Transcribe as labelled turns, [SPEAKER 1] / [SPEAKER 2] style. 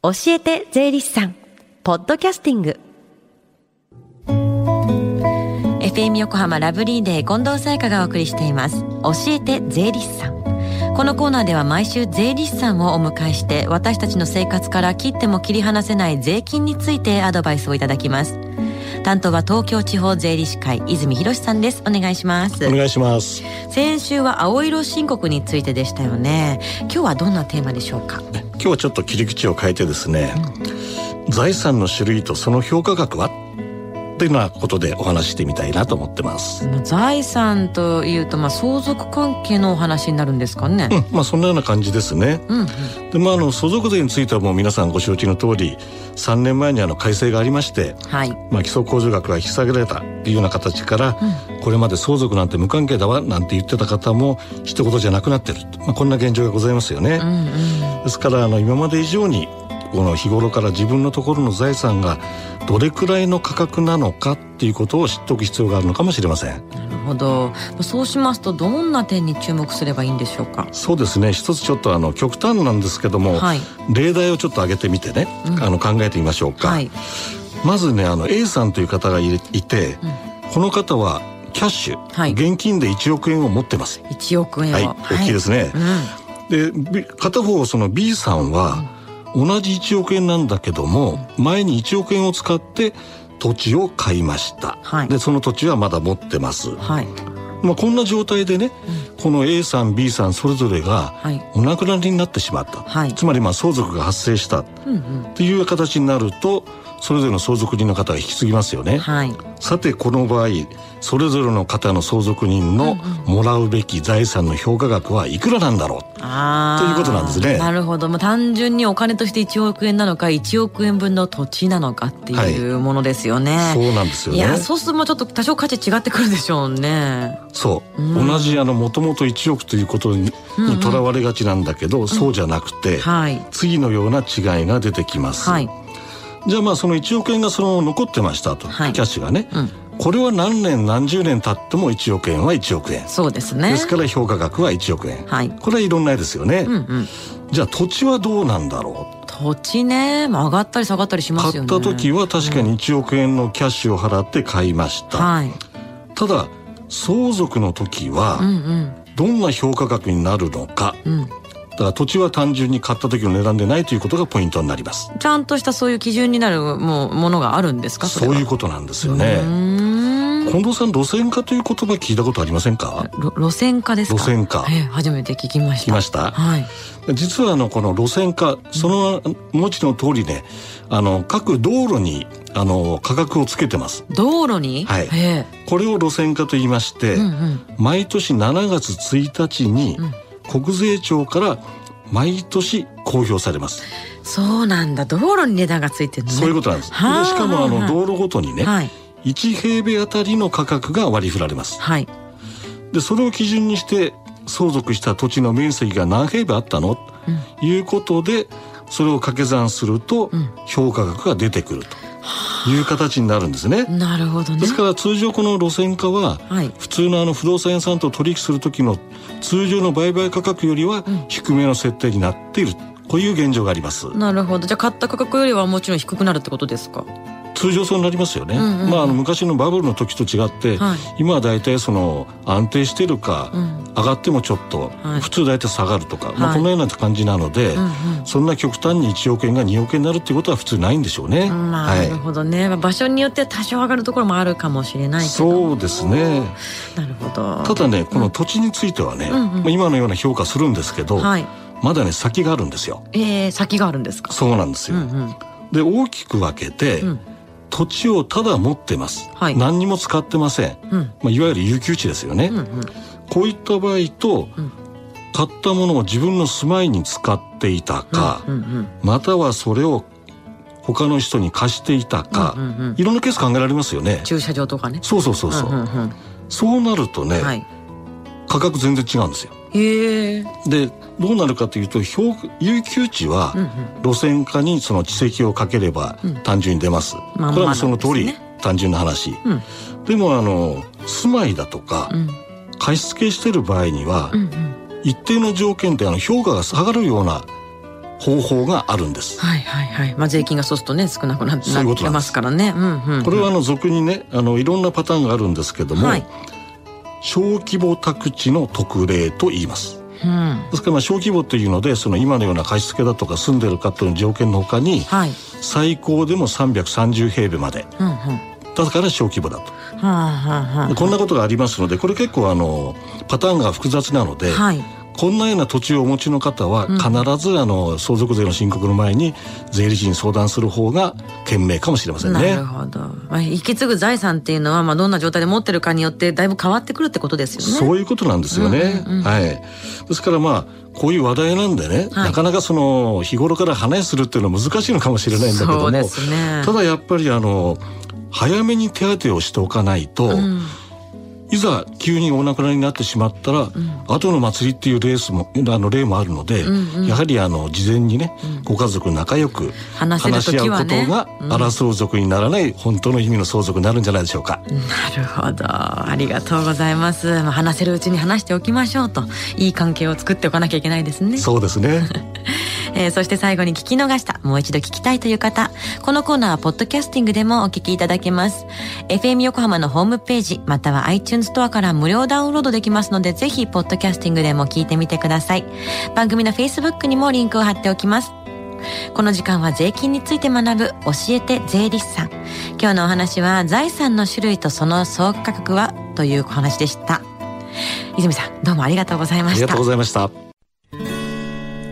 [SPEAKER 1] 教えて税理士さんポッドキャスティング。FM 横浜ラブリーデー近藤沙耶香がお送りしています。教えて税理士さん。このコーナーでは毎週税理士さんをお迎えして私たちの生活から切っても切り離せない税金についてアドバイスをいただきます。担当は東京地方税理士会泉博さんです。お願いします。
[SPEAKER 2] お願いします。
[SPEAKER 1] 先週は青色申告についてでしたよね。今日はどんなテーマでしょうか？
[SPEAKER 2] 今日はちょっと切り口を変えてですね、うん、財産の種類とその評価額は？というようなことでお話してみたいなと思ってます。
[SPEAKER 1] 財産というと、まあ、相続関係のお話になるんですかね、
[SPEAKER 2] うん、まあそんなような感じですね、うんうん、でまああの相続税についてはもう皆さんご承知の通り3年前にあの改正がありまして、はい、まあ基礎控除額が引き下げられたというような形から、うん、これまで相続なんて無関係だわなんて言ってた方も一言じゃなくなってる、まあ、こんな現状がございますよね、うんうん、ですからあの今まで以上にこの日頃から自分のところの財産がどれくらいの価格なのかっていうことを知っておく必要があるのかもしれません。
[SPEAKER 1] なるほど。そうしますとどんな点に注目すればいいんでしょうか？
[SPEAKER 2] そうですね。一つちょっとあの極端なんですけども、はい、例題をちょっと挙げてみてね、うん、あの考えてみましょうか。はい、まずねあの A さんという方がいて、うん、この方はキャッシュ、はい、現金で1億円を持ってます。
[SPEAKER 1] 1億円
[SPEAKER 2] はい、大きいですね。うん、で片方その B さんは、同じ1億円なんだけども前に1億円を使って土地を買いました、はい、でその土地はまだ持ってます、はい、まあ、こんな状態でね、うん、この A さん B さんそれぞれがお亡くなりになってしまった、はい、つまりまあ相続が発生した。っていう形になるとそれぞれの相続人の方が引き継ぎますよね、はい、さてこの場合それぞれの方の相続人のもらうべき財産の評価額はいくらなんだろう、ということなんですね。
[SPEAKER 1] なるほど、まあ、単純にお金として1億円なのか1億円分の土地なのかっていうものですよね、
[SPEAKER 2] はい、そうなんですよね。い
[SPEAKER 1] やそうするとちょっと多少価値違ってくるでしょうね。
[SPEAKER 2] そう、うん、同じあのもともと1億ということにとらわれがちなんだけど、うんうん、そうじゃなくて、はい、次のような違いが出てきます、はいじゃあまあその1億円がその残ってましたと、はい、キャッシュがね、うん、これは何年何十年経っても1億円は1億円。
[SPEAKER 1] そうですね。
[SPEAKER 2] ですから評価額は1億円、はい、これはいろんな絵ですよね、うんうん、じゃあ土地はどうなんだろう？
[SPEAKER 1] 土地ね、まあ、上がったり下がったりしますよ
[SPEAKER 2] ね。買った時は確かに1億円のキャッシュを払って買いました、はい、ただ相続の時はどんな評価額になるのか、うんだから土地は単純に買った時の値段でないということがポイントになります。
[SPEAKER 1] ちゃんとしたそういう基準になるもものがあるんですか
[SPEAKER 2] そういうことなんですよね。近藤さん路線価という言葉聞いたことありませんか？
[SPEAKER 1] 路線価です
[SPEAKER 2] 路線価、
[SPEAKER 1] えー、初めて聞きました。聞
[SPEAKER 2] きました、はい、実はあのこの路線価その文字の通りねあの各道路にあの価格をつけてます。
[SPEAKER 1] 道路に？
[SPEAKER 2] はい。これを路線価と言いまして、うんうん、毎年7月1日に、うん国税庁から毎年公表されます。
[SPEAKER 1] そうなんだ。道路に値段がついてる、ね、
[SPEAKER 2] そういうことなんです。でしかもあの道路ごとにね、はい、1平米あたりの価格が割り振られます。はい。でそれを基準にして相続した土地の面積が何平米あったの、うん、いうことでそれを掛け算すると評価額が出てくると。いう形になるんですね。
[SPEAKER 1] なるほどね。
[SPEAKER 2] ですから通常この路線価は、普通のあの不動産屋さんと取引する時の通常の売買価格よりは低めの設定になっている、こういう現状があります。
[SPEAKER 1] なるほど。じゃあ買った価格よりはもちろん低くなるってことですか？
[SPEAKER 2] 通常そうなりますよね、うんうん、まあ、あの昔のバブルの時と違って、はい、今は大体その安定してるか、うん、上がってもちょっと、はい、普通大体下がるとか、まあ、このような感じなので、うんうん、そんな極端に1億円が2億円になるっていうことは普通ないんでしょうね。
[SPEAKER 1] まあ、なるほどね、場所によっては多少上がるところもあるかもしれない
[SPEAKER 2] そうですね。
[SPEAKER 1] なるほど。
[SPEAKER 2] ただねこの土地についてはね、うんうん、今のような評価するんですけど、はい、まだね先があるんですよ。
[SPEAKER 1] えー、先があるんですか？
[SPEAKER 2] そうなんですよ。うんうん、で大きく分けて、うん土地をただ持ってます、はい、何にも使ってません、うん、まあ、いわゆる有給地ですよね、うんうん、こういった場合と、うん、買ったものを自分の住まいに使っていたか、うんうんうん、またはそれを他の人に貸していたか、うんうんうん、いろんなケース考えられますよね。
[SPEAKER 1] 駐車場とかね。
[SPEAKER 2] そうそうそうそう,、うんうんうん、そうなるとね、はい、価格全然違うんですよへえ。でどうなるかというと有給地は路線化にその地積をかければ単純に出ます、うん、これはその通り単純な話、うん、でもあの住まいだとか、貸付してる場合には、一定の条件であの評価が下がるような方法があるんです。
[SPEAKER 3] はいはいはい。まあ税金がそうするとね少なくなってますからね。うんうん、
[SPEAKER 2] これはあの俗にねあのいろんなパターンがあるんですけども、はい、小規模宅地の特例と言います。うん、ですからまあ小規模というのでその今のような貸付だとか住んでるかという条件のほかに、はい、最高でも330平米まで、うんうん、だから小規模だと、はあはあ、こんなことがありますのでこれ結構あのパターンが複雑なので、はいこんなような土地をお持ちの方は必ずあの相続税の申告の前に税理士に相談する方が賢明かもしれませんね。
[SPEAKER 3] なるほど。まあ、引き継ぐ財産っていうのはまあどんな状態で持ってるかによってだいぶ変わってくるってことですよね。
[SPEAKER 2] そういうことなんですよね。うんうんうん、はい。ですからまあこういう話題なんでね、はい、なかなかその日頃から話するっていうのは難しいのかもしれないんだけども、ね、ただやっぱりあの早めに手当てをしておかないと。うんいざ急にお亡くなりになってしまったら、うん、後の祭りっていうレースもあの例もあるので、うんうん、やはりあの事前にね、うん、ご家族仲良く話し合うことが、争う族にならない本当の意味の相続になるんじゃないでしょうか。
[SPEAKER 3] なるほどありがとうございます。まあ、話せるうちに話しておきましょうといい関係を作っておかなきゃいけないですね。
[SPEAKER 2] そうですね。
[SPEAKER 3] えー、そして最後に聞き逃したもう一度聞きたいという方このコーナーはポッドキャスティングでもお聞きいただけます FM 横浜のホームページまたは iTunes ストアから無料ダウンロードできますので、ぜひ、ポッドキャスティングでも聞いてみてください。番組の Facebook にもリンクを貼っておきます。この時間は税金について学ぶ教えて税理士さん。今日のお話は財産の種類とその総価格はというお話でした。泉さん、どうもありがとうございました。あ
[SPEAKER 2] りがとうございました。